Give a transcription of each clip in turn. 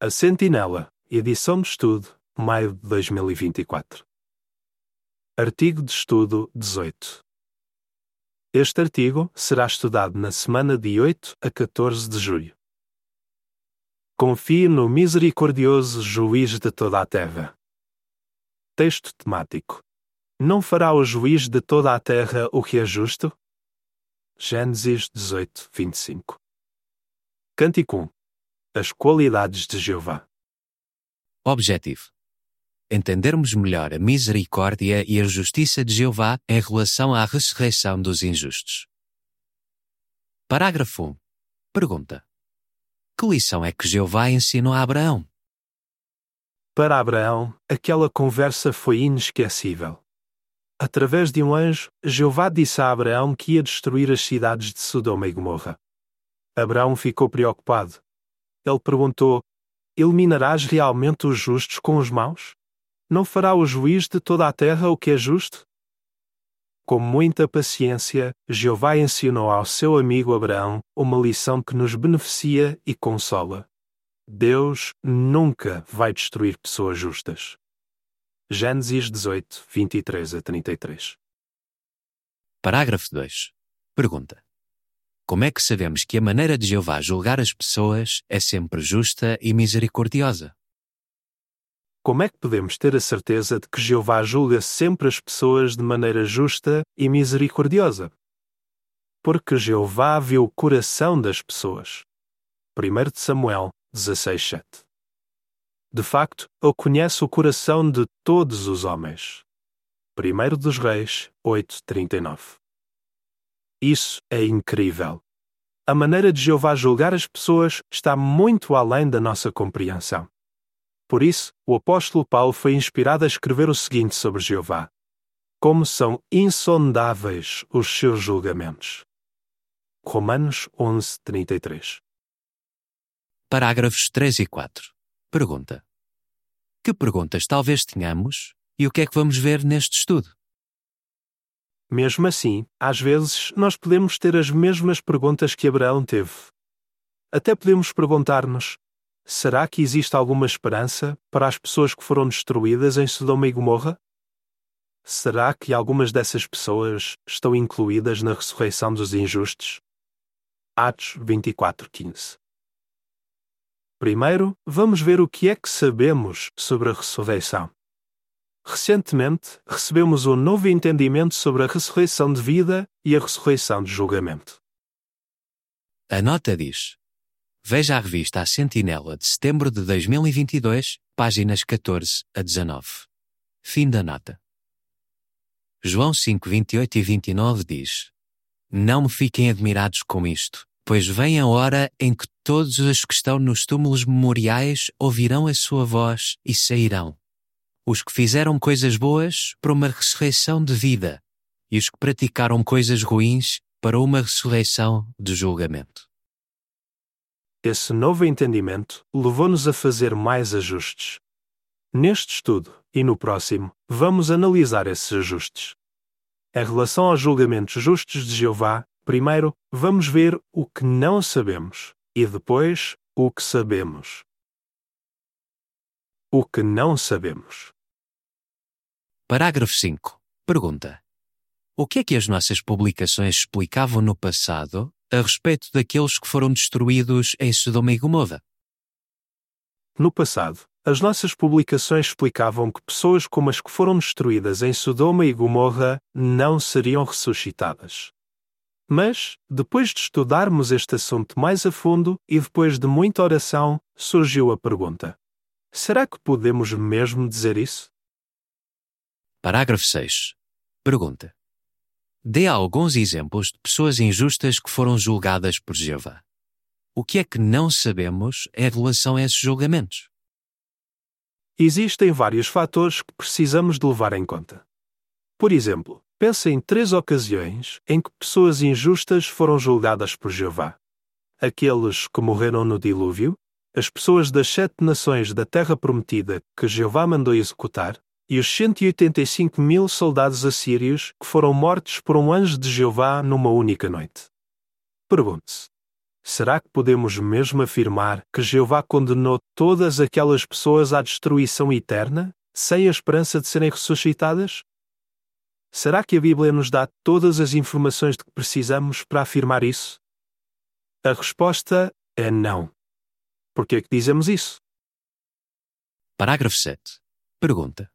A Sentinela, edição de estudo, maio de 2024. Artigo de estudo 18. Este artigo será estudado na semana de 8 a 14 de julho. Confie no misericordioso juiz de toda a terra. Texto temático. Não fará o juiz de toda a terra o que é justo? Gênesis 18, 25. Cântico 1. As qualidades de Jeová. Objetivo: entendermos melhor a misericórdia e a justiça de Jeová em relação à ressurreição dos injustos. Parágrafo 1. Pergunta: Que lição é que Jeová ensinou a Abraão? Para Abraão, aquela conversa foi inesquecível. Através de um anjo, Jeová disse a Abraão que ia destruir as cidades de Sodoma e Gomorra. Abraão ficou preocupado. Ele perguntou: Eliminarás realmente os justos com os maus? Não fará o juiz de toda a terra o que é justo? Com muita paciência, Jeová ensinou ao seu amigo Abraão uma lição que nos beneficia e consola. Deus nunca vai destruir pessoas justas. Gênesis 18, 23 a 33. Parágrafo 2. Pergunta: Como é que sabemos que a maneira de Jeová julgar as pessoas é sempre justa e misericordiosa? Como é que podemos ter a certeza de que Jeová julga sempre as pessoas de maneira justa e misericordiosa? Porque Jeová viu o coração das pessoas. 1 Samuel 16:7. De facto, ele conhece o coração de todos os homens. 1 dos Reis 8:39. Isso é incrível. A maneira de Jeová julgar as pessoas está muito além da nossa compreensão. Por isso, o apóstolo Paulo foi inspirado a escrever o seguinte sobre Jeová: Como são insondáveis os seus julgamentos. Romanos 11:33. Parágrafos 3 e 4. Pergunta: Que perguntas talvez tenhamos e o que é que vamos ver neste estudo? Mesmo assim, às vezes nós podemos ter as mesmas perguntas que Abraão teve. Até podemos perguntar-nos: será que existe alguma esperança para as pessoas que foram destruídas em Sodoma e Gomorra? Será que algumas dessas pessoas estão incluídas na ressurreição dos injustos? Atos 24:15. Primeiro, vamos ver o que é que sabemos sobre a ressurreição. Recentemente, recebemos um novo entendimento sobre a ressurreição de vida e a ressurreição de julgamento. A nota diz: Veja a revista A Sentinela de setembro de 2022, páginas 14 a 19. Fim da nota. João 5, 28 e 29 diz: Não me fiquem admirados com isto, pois vem a hora em que todos os que estão nos túmulos memoriais ouvirão a sua voz e sairão. Os que fizeram coisas boas para uma ressurreição de vida, e os que praticaram coisas ruins para uma ressurreição de julgamento. Esse novo entendimento levou-nos a fazer mais ajustes. Neste estudo e no próximo, vamos analisar esses ajustes. Em relação aos julgamentos justos de Jeová, primeiro vamos ver o que não sabemos e depois o que sabemos. O que não sabemos. Parágrafo 5. Pergunta: O que é que as nossas publicações explicavam no passado a respeito daqueles que foram destruídos em Sodoma e Gomorra? No passado, as nossas publicações explicavam que pessoas como as que foram destruídas em Sodoma e Gomorra não seriam ressuscitadas. Mas, depois de estudarmos este assunto mais a fundo e depois de muita oração, surgiu a pergunta: será que podemos mesmo dizer isso? Parágrafo 6. Pergunta: Dê alguns exemplos de pessoas injustas que foram julgadas por Jeová. O que é que não sabemos em relação a esses julgamentos? Existem vários fatores que precisamos de levar em conta. Por exemplo, pense em três ocasiões em que pessoas injustas foram julgadas por Jeová: aqueles que morreram no dilúvio, as pessoas das sete nações da terra prometida que Jeová mandou executar, e os 185 mil soldados assírios que foram mortos por um anjo de Jeová numa única noite. Pergunte-se: Será que podemos mesmo afirmar que Jeová condenou todas aquelas pessoas à destruição eterna, sem a esperança de serem ressuscitadas? Será que a Bíblia nos dá todas as informações de que precisamos para afirmar isso? A resposta é não. Por que é que dizemos isso? Parágrafo 7. Pergunta: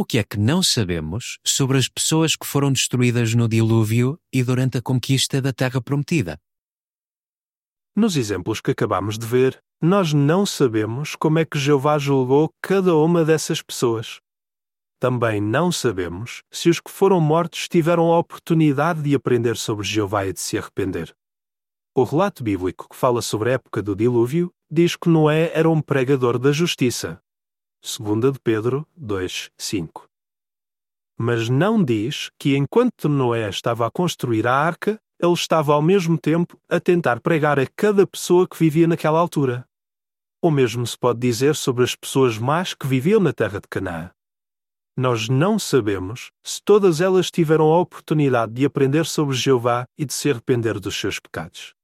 O que é que não sabemos sobre as pessoas que foram destruídas no dilúvio e durante a conquista da Terra Prometida? Nos exemplos que acabamos de ver, nós não sabemos como é que Jeová julgou cada uma dessas pessoas. Também não sabemos se os que foram mortos tiveram a oportunidade de aprender sobre Jeová e de se arrepender. O relato bíblico que fala sobre a época do dilúvio diz que Noé era um pregador da justiça. 2 de Pedro 2, 5. Mas não diz que enquanto Noé estava a construir a arca, ele estava ao mesmo tempo a tentar pregar a cada pessoa que vivia naquela altura. O mesmo se pode dizer sobre as pessoas más que viviam na terra de Canaã. Nós não sabemos se todas elas tiveram a oportunidade de aprender sobre Jeová e de se arrepender dos seus pecados.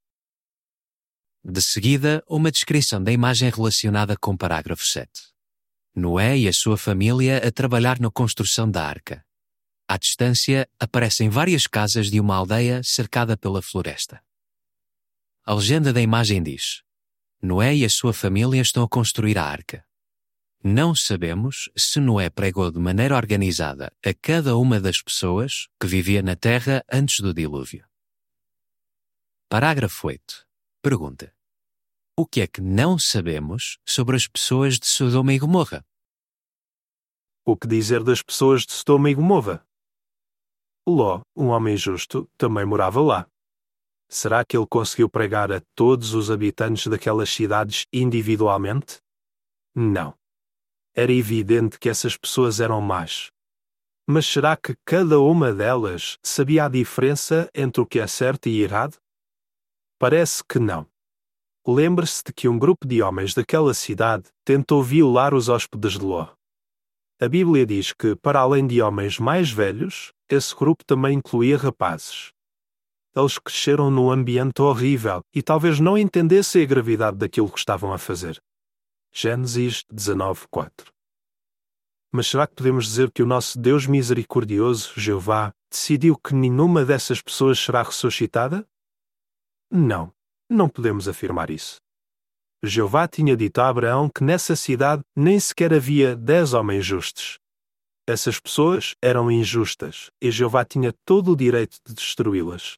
De seguida, uma descrição da imagem relacionada com o parágrafo 7. Noé e a sua família a trabalhar na construção da arca. À distância, aparecem várias casas de uma aldeia cercada pela floresta. A legenda da imagem diz: Noé e a sua família estão a construir a arca. Não sabemos se Noé pregou de maneira organizada a cada uma das pessoas que vivia na terra antes do dilúvio. Parágrafo 8. Pergunta: O que é que não sabemos sobre as pessoas de Sodoma e Gomorra? O que dizer das pessoas de Sodoma e Gomorra? Ló, um homem justo, também morava lá. Será que ele conseguiu pregar a todos os habitantes daquelas cidades individualmente? Não. Era evidente que essas pessoas eram más. Mas será que cada uma delas sabia a diferença entre o que é certo e errado? Parece que não. Lembre-se de que um grupo de homens daquela cidade tentou violar os hóspedes de Ló. A Bíblia diz que, para além de homens mais velhos, esse grupo também incluía rapazes. Eles cresceram num ambiente horrível e talvez não entendessem a gravidade daquilo que estavam a fazer. Gênesis 19:4. Mas será que podemos dizer que o nosso Deus misericordioso, Jeová, decidiu que nenhuma dessas pessoas será ressuscitada? Não, não podemos afirmar isso. Jeová tinha dito a Abraão que nessa cidade nem sequer havia dez homens justos. Essas pessoas eram injustas e Jeová tinha todo o direito de destruí-las.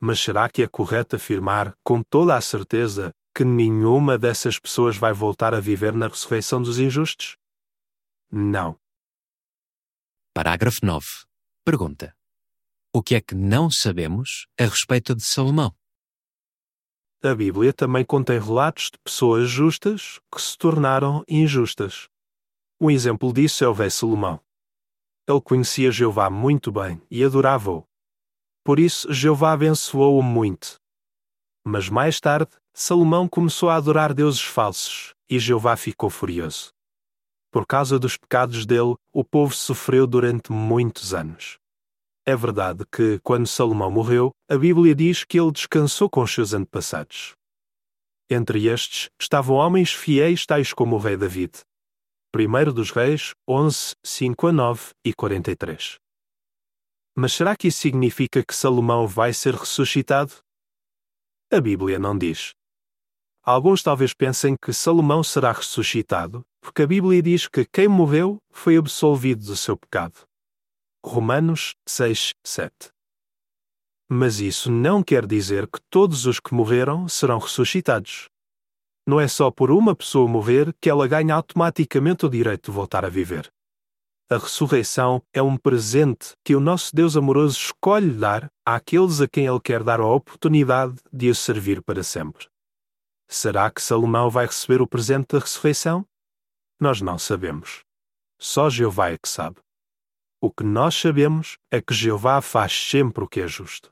Mas será que é correto afirmar, com toda a certeza, que nenhuma dessas pessoas vai voltar a viver na ressurreição dos injustos? Não. Parágrafo 9. Pergunta: O que é que não sabemos a respeito de Salomão? A Bíblia também contém relatos de pessoas justas que se tornaram injustas. Um exemplo disso é o rei Salomão. Ele conhecia Jeová muito bem e adorava-o. Por isso, Jeová abençoou-o muito. Mas mais tarde, Salomão começou a adorar deuses falsos e Jeová ficou furioso. Por causa dos pecados dele, o povo sofreu durante muitos anos. É verdade que, quando Salomão morreu, a Bíblia diz que ele descansou com seus antepassados. Entre estes estavam homens fiéis tais como o rei David, 1 dos Reis 11, 5 a 9 e 43. Mas será que isso significa que Salomão vai ser ressuscitado? A Bíblia não diz. Alguns talvez pensem que Salomão será ressuscitado, porque a Bíblia diz que quem morreu foi absolvido do seu pecado. Romanos 6, 7. Mas isso não quer dizer que todos os que morreram serão ressuscitados. Não é só por uma pessoa morrer que ela ganha automaticamente o direito de voltar a viver. A ressurreição é um presente que o nosso Deus amoroso escolhe dar àqueles a quem Ele quer dar a oportunidade de o servir para sempre. Será que Salomão vai receber o presente da ressurreição? Nós não sabemos. Só Jeová é que sabe. O que nós sabemos é que Jeová faz sempre o que é justo.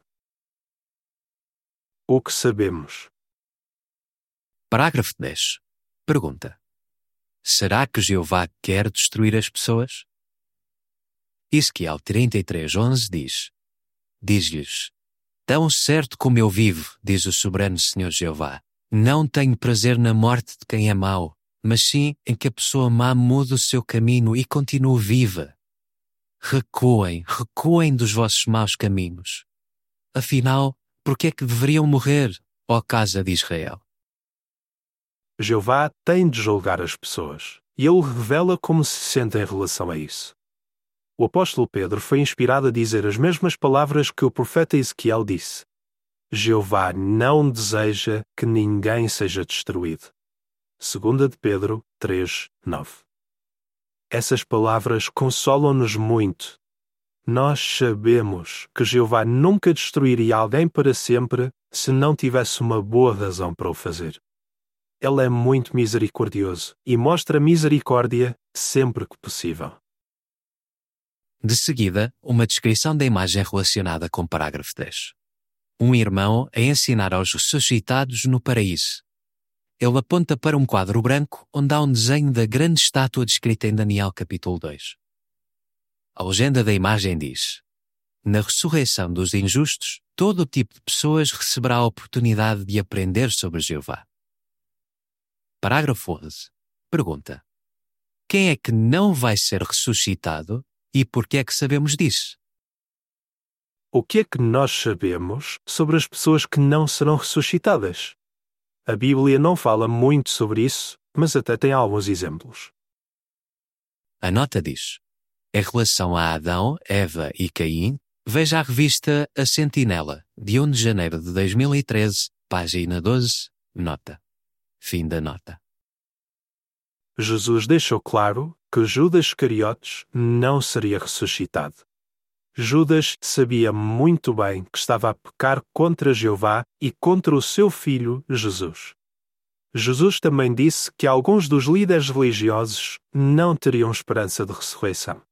O que sabemos Parágrafo 10. Pergunta: Será que Jeová quer destruir as pessoas? Ezequiel 33:11 diz: Diz-lhes: Tão certo como eu vivo, diz o soberano Senhor Jeová, não tenho prazer na morte de quem é mau, mas sim em que a pessoa má mude o seu caminho e continue viva. Recuem, recuem dos vossos maus caminhos. Afinal, por que é que deveriam morrer, ó casa de Israel? Jeová tem de julgar as pessoas, e ele revela como se sente em relação a isso. O apóstolo Pedro foi inspirado a dizer as mesmas palavras que o profeta Ezequiel disse. Jeová não deseja que ninguém seja destruído. 2 de Pedro 3, 9. Essas palavras consolam-nos muito. Nós sabemos que Jeová nunca destruiria alguém para sempre se não tivesse uma boa razão para o fazer. Ele é muito misericordioso e mostra misericórdia sempre que possível. De seguida, uma descrição da imagem relacionada com o parágrafo 10. Um irmão a ensinar aos ressuscitados no paraíso. Ele aponta para um quadro branco onde há um desenho da grande estátua descrita em Daniel capítulo 2. A legenda da imagem diz: Na ressurreição dos injustos, todo tipo de pessoas receberá a oportunidade de aprender sobre Jeová. Parágrafo 11. Pergunta: Quem é que não vai ser ressuscitado e por que é que sabemos disso? O que é que nós sabemos sobre as pessoas que não serão ressuscitadas? A Bíblia não fala muito sobre isso, mas até tem alguns exemplos. A nota diz: Em relação a Adão, Eva e Caim, veja a revista A Sentinela, de 1 de janeiro de 2013, página 12, nota. Fim da nota. Jesus deixou claro que Judas Iscariotes não seria ressuscitado. Judas sabia muito bem que estava a pecar contra Jeová e contra o seu filho Jesus. Jesus também disse que alguns dos líderes religiosos não teriam esperança de ressurreição.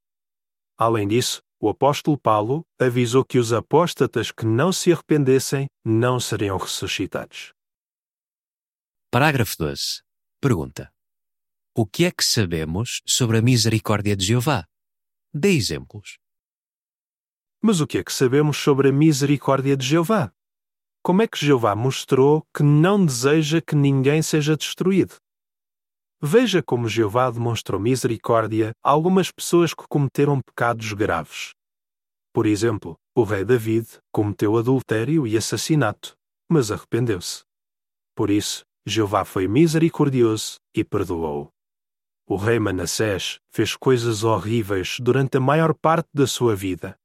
Além disso, o apóstolo Paulo avisou que os apóstatas que não se arrependessem não seriam ressuscitados. Parágrafo 12. Pergunta: o que é que sabemos sobre a misericórdia de Jeová? Dê exemplos. Mas o que é que sabemos sobre a misericórdia de Jeová? Como é que Jeová mostrou que não deseja que ninguém seja destruído? Veja como Jeová demonstrou misericórdia a algumas pessoas que cometeram pecados graves. Por exemplo, o rei David cometeu adultério e assassinato, mas arrependeu-se. Por isso, Jeová foi misericordioso e perdoou. O rei Manassés fez coisas horríveis durante a maior parte da sua vida.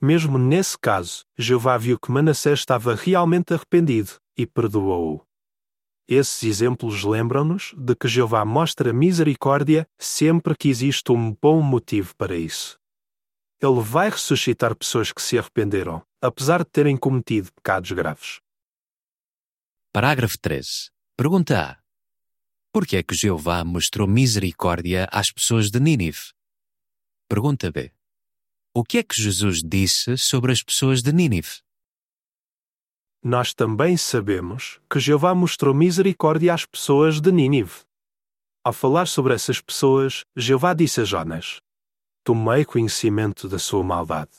Mesmo nesse caso, Jeová viu que Manassés estava realmente arrependido e perdoou-o. Esses exemplos lembram-nos de que Jeová mostra misericórdia sempre que existe um bom motivo para isso. Ele vai ressuscitar pessoas que se arrependeram, apesar de terem cometido pecados graves. Parágrafo 13. Pergunta A. Por que é que Jeová mostrou misericórdia às pessoas de Nínive? Pergunta B. O que é que Jesus disse sobre as pessoas de Nínive? Nós também sabemos que Jeová mostrou misericórdia às pessoas de Nínive. Ao falar sobre essas pessoas, Jeová disse a Jonas: Tomei conhecimento da sua maldade.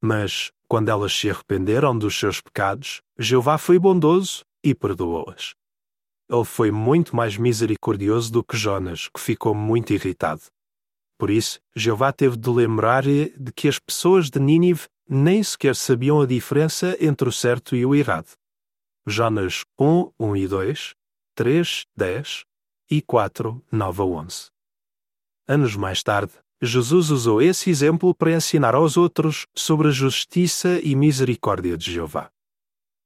Mas, quando elas se arrependeram dos seus pecados, Jeová foi bondoso e perdoou-as. Ele foi muito mais misericordioso do que Jonas, que ficou muito irritado. Por isso, Jeová teve de lembrar de que as pessoas de Nínive nem sequer sabiam a diferença entre o certo e o errado. Jonas 1, 1 e 2, 3, 10 e 4, 9 a 11. Anos mais tarde, Jesus usou esse exemplo para ensinar aos outros sobre a justiça e misericórdia de Jeová.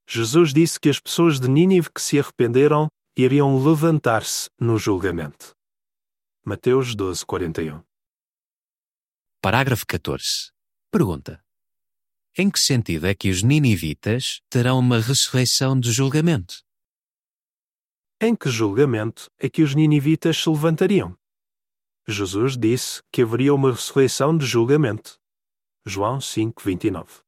Jesus disse que as pessoas de Nínive que se arrependeram iriam levantar-se no julgamento. Mateus 12, 41. Parágrafo 14. Pergunta: Em que sentido é que os ninivitas terão uma ressurreição do julgamento? Em que julgamento é que os ninivitas se levantariam? Jesus disse que haveria uma ressurreição de julgamento. João 5, 29.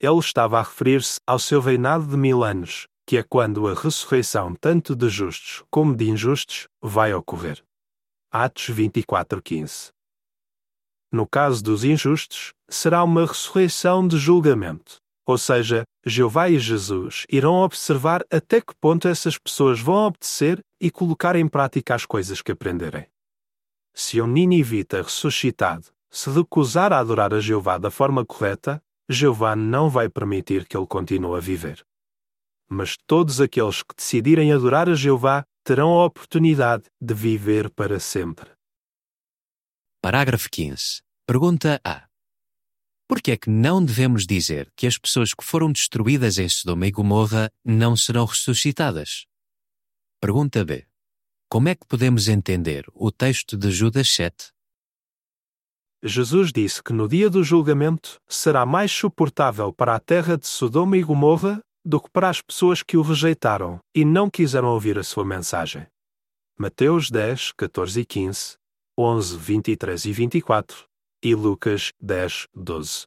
Ele estava a referir-se ao seu reinado de mil anos, que é quando a ressurreição tanto de justos como de injustos vai ocorrer. Atos 24:15. No caso dos injustos, será uma ressurreição de julgamento, Ou seja, Jeová e Jesus irão observar até que ponto essas pessoas vão obedecer e colocar em prática as coisas que aprenderem. Se um ninivita ressuscitado se recusar a adorar a Jeová da forma correta, Jeová não vai permitir que ele continue a viver. Mas todos aqueles que decidirem adorar a Jeová terão a oportunidade de viver para sempre. Parágrafo 15. Pergunta A. Por que é que não devemos dizer que as pessoas que foram destruídas em Sodoma e Gomorra não serão ressuscitadas? Pergunta B. Como é que podemos entender o texto de Judas 7? Jesus disse que no dia do julgamento será mais suportável para a terra de Sodoma e Gomorra do que para as pessoas que o rejeitaram e não quiseram ouvir a sua mensagem. Mateus 10, 14 e 15, 11, 23 e 24 e Lucas 10, 12.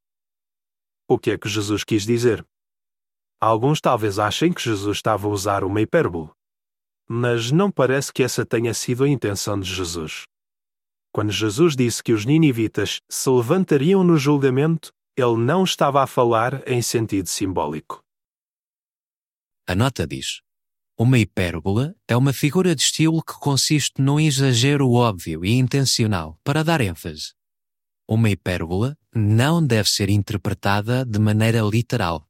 O que é que Jesus quis dizer? Alguns talvez achem que Jesus estava a usar uma hipérbole, mas não parece que essa tenha sido a intenção de Jesus. Quando Jesus disse que os ninivitas se levantariam no julgamento, ele não estava a falar em sentido simbólico. A nota diz: Uma hipérbole é uma figura de estilo que consiste num exagero óbvio e intencional para dar ênfase uma hipérbole não deve ser interpretada de maneira literal.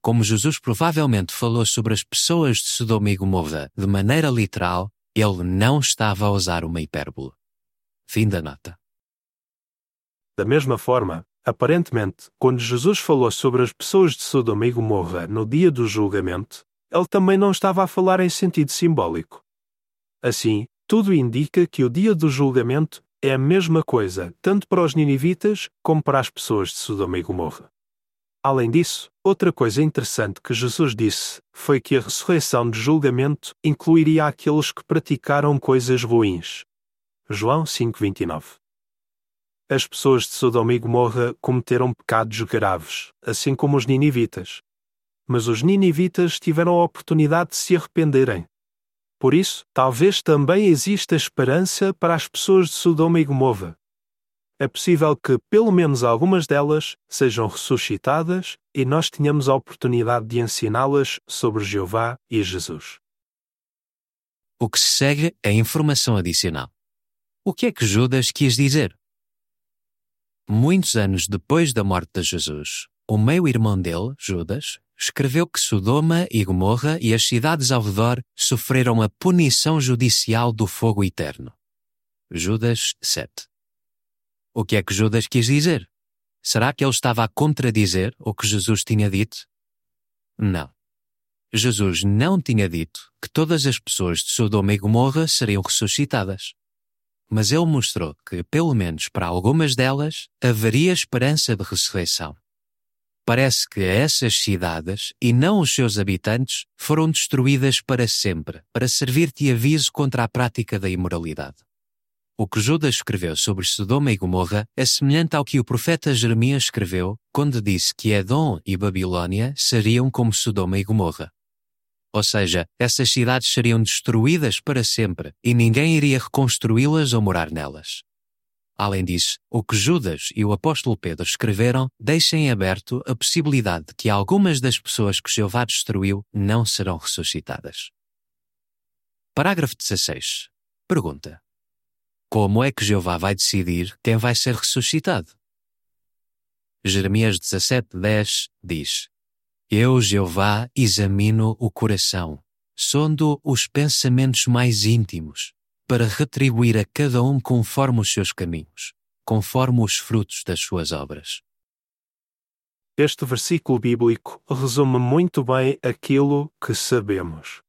Como Jesus provavelmente falou sobre as pessoas de Sodoma e Gomorra de maneira literal, ele não estava a usar uma hipérbole. Fim da nota. Da mesma forma, aparentemente, quando Jesus falou sobre as pessoas de Sodoma e Gomorra no dia do julgamento, ele também não estava a falar em sentido simbólico. Assim, tudo indica que o dia do julgamento é a mesma coisa tanto para os ninivitas como para as pessoas de Sodoma e Gomorra. Além disso, outra coisa interessante que Jesus disse foi que a ressurreição de julgamento incluiria aqueles que praticaram coisas ruins. João 5:29. As pessoas de Sodoma e Gomorra cometeram pecados graves, assim como os ninivitas. Mas os ninivitas tiveram a oportunidade de se arrependerem por isso, talvez também exista esperança para as pessoas de Sodoma e Gomorra. É possível que pelo menos algumas delas sejam ressuscitadas e nós tenhamos a oportunidade de ensiná-las sobre Jeová e Jesus. O que se segue é informação adicional. O que é que Judas quis dizer? Muitos anos depois da morte de Jesus, o meio-irmão dele, Judas, escreveu que Sodoma e Gomorra e as cidades ao redor sofreram a punição judicial do fogo eterno. Judas 7. O que é que Judas quis dizer? Será que ele estava a contradizer o que Jesus tinha dito? Não. Jesus não tinha dito que todas as pessoas de Sodoma e Gomorra seriam ressuscitadas. Mas ele mostrou que, pelo menos para algumas delas, haveria esperança de ressurreição parece que essas cidades, e não os seus habitantes, foram destruídas para sempre, para servir de aviso contra a prática da imoralidade. O que Judas escreveu sobre Sodoma e Gomorra é semelhante ao que o profeta Jeremias escreveu quando disse que Edom e Babilônia seriam como Sodoma e Gomorra. Ou seja, essas cidades seriam destruídas para sempre e ninguém iria reconstruí-las ou morar nelas. Além disso, o que Judas e o apóstolo Pedro escreveram deixa em aberto a possibilidade de que algumas das pessoas que Jeová destruiu não serão ressuscitadas. Parágrafo 16. Pergunta: Como é que Jeová vai decidir quem vai ser ressuscitado? Jeremias 17:10 diz: Eu, Jeová, examino o coração, sondo os pensamentos mais íntimos para retribuir a cada um conforme os seus caminhos, conforme os frutos das suas obras. Este versículo bíblico resume muito bem aquilo que sabemos.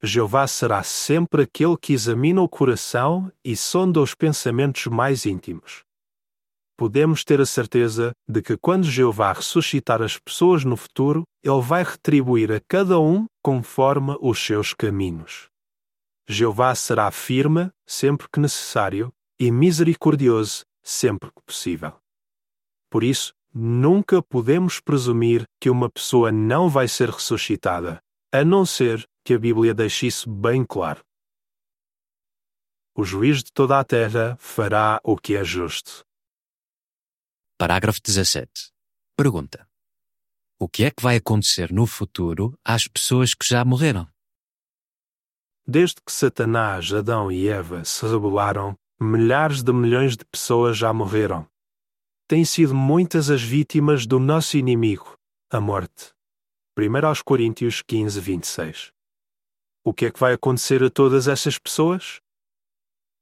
Jeová será sempre aquele que examina o coração e sonda os pensamentos mais íntimos. Podemos ter a certeza de que quando Jeová ressuscitar as pessoas no futuro, ele vai retribuir a cada um conforme os seus caminhos. Jeová será firme sempre que necessário e misericordioso sempre que possível. Por isso, nunca podemos presumir que uma pessoa não vai ser ressuscitada, a não ser que a Bíblia deixe isso bem claro. O juiz de toda a terra fará o que é justo. Parágrafo 17. Pergunta: O que é que vai acontecer no futuro às pessoas que já morreram? Desde que Satanás, Adão e Eva se rebelaram, milhares de milhões de pessoas já morreram. Têm sido muitas as vítimas do nosso inimigo, a morte. 1 aos Coríntios 15, 26. O que é que vai acontecer a todas essas pessoas?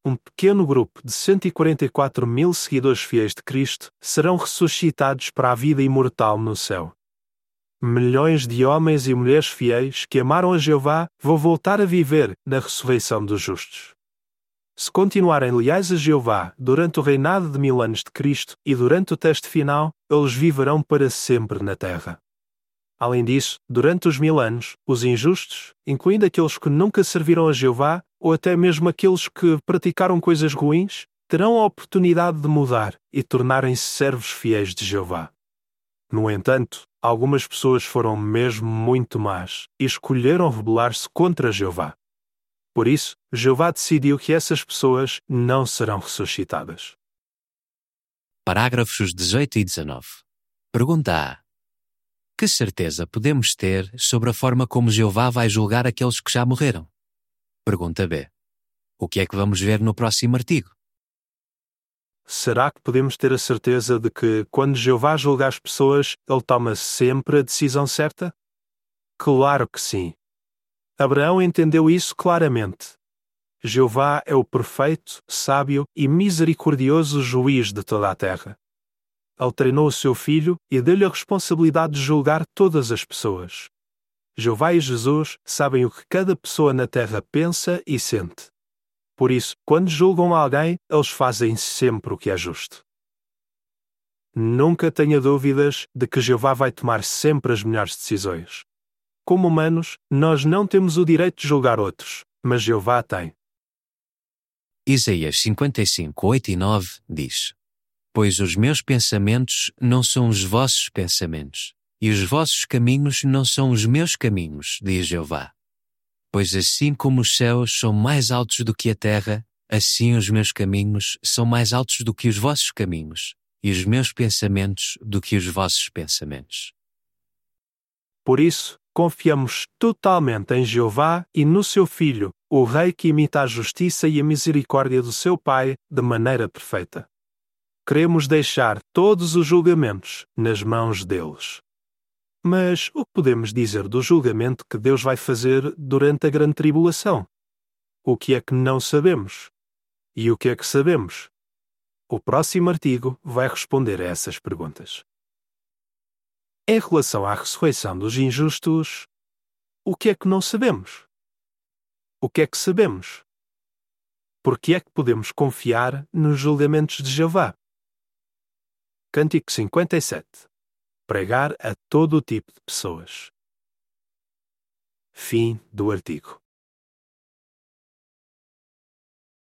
Um pequeno grupo de 144 mil seguidores fiéis de Cristo serão ressuscitados para a vida imortal no céu. Milhões de homens e mulheres fiéis que amaram a Jeová vão voltar a viver na ressurreição dos justos. Se continuarem leais a Jeová durante o reinado de mil anos de Cristo e durante o teste final, eles viverão para sempre na terra. Além disso, durante os mil anos, os injustos, incluindo aqueles que nunca serviram a Jeová ou até mesmo aqueles que praticaram coisas ruins, terão a oportunidade de mudar e tornarem-se servos fiéis de Jeová. No entanto, algumas pessoas foram mesmo muito más e escolheram rebelar-se contra Jeová. Por isso, Jeová decidiu que essas pessoas não serão ressuscitadas. Parágrafos 18 e 19. Pergunta A. Que certeza podemos ter sobre a forma como Jeová vai julgar aqueles que já morreram? Pergunta B. O que é que vamos ver no próximo artigo? Será que podemos ter a certeza de que, quando Jeová julga as pessoas, ele toma sempre a decisão certa? Claro que sim. Abraão entendeu isso claramente. Jeová é o perfeito, sábio e misericordioso juiz de toda a terra. Ele treinou o seu filho e deu-lhe a responsabilidade de julgar todas as pessoas. Jeová e Jesus sabem o que cada pessoa na terra pensa e sente. Por isso, quando julgam alguém, eles fazem sempre o que é justo. Nunca tenha dúvidas de que Jeová vai tomar sempre as melhores decisões. Como humanos, nós não temos o direito de julgar outros, mas Jeová tem. Isaías 55, 8 e 9 diz: Pois os meus pensamentos não são os vossos pensamentos, e os vossos caminhos não são os meus caminhos, diz Jeová. Pois assim como os céus são mais altos do que a terra, assim os meus caminhos são mais altos do que os vossos caminhos, e os meus pensamentos do que os vossos pensamentos. Por isso, confiamos totalmente em Jeová e no seu Filho, o Rei que imita a justiça e a misericórdia do seu Pai de maneira perfeita. Queremos deixar todos os julgamentos nas mãos deles. Mas o que podemos dizer do julgamento que Deus vai fazer durante a grande tribulação? O que é que não sabemos? E o que é que sabemos? O próximo artigo vai responder a essas perguntas. Em relação à ressurreição dos injustos, o que é que não sabemos? O que é que sabemos? Por que é que podemos confiar nos julgamentos de Jeová? Cântico 57 pregar a todo tipo de pessoas. Fim do artigo.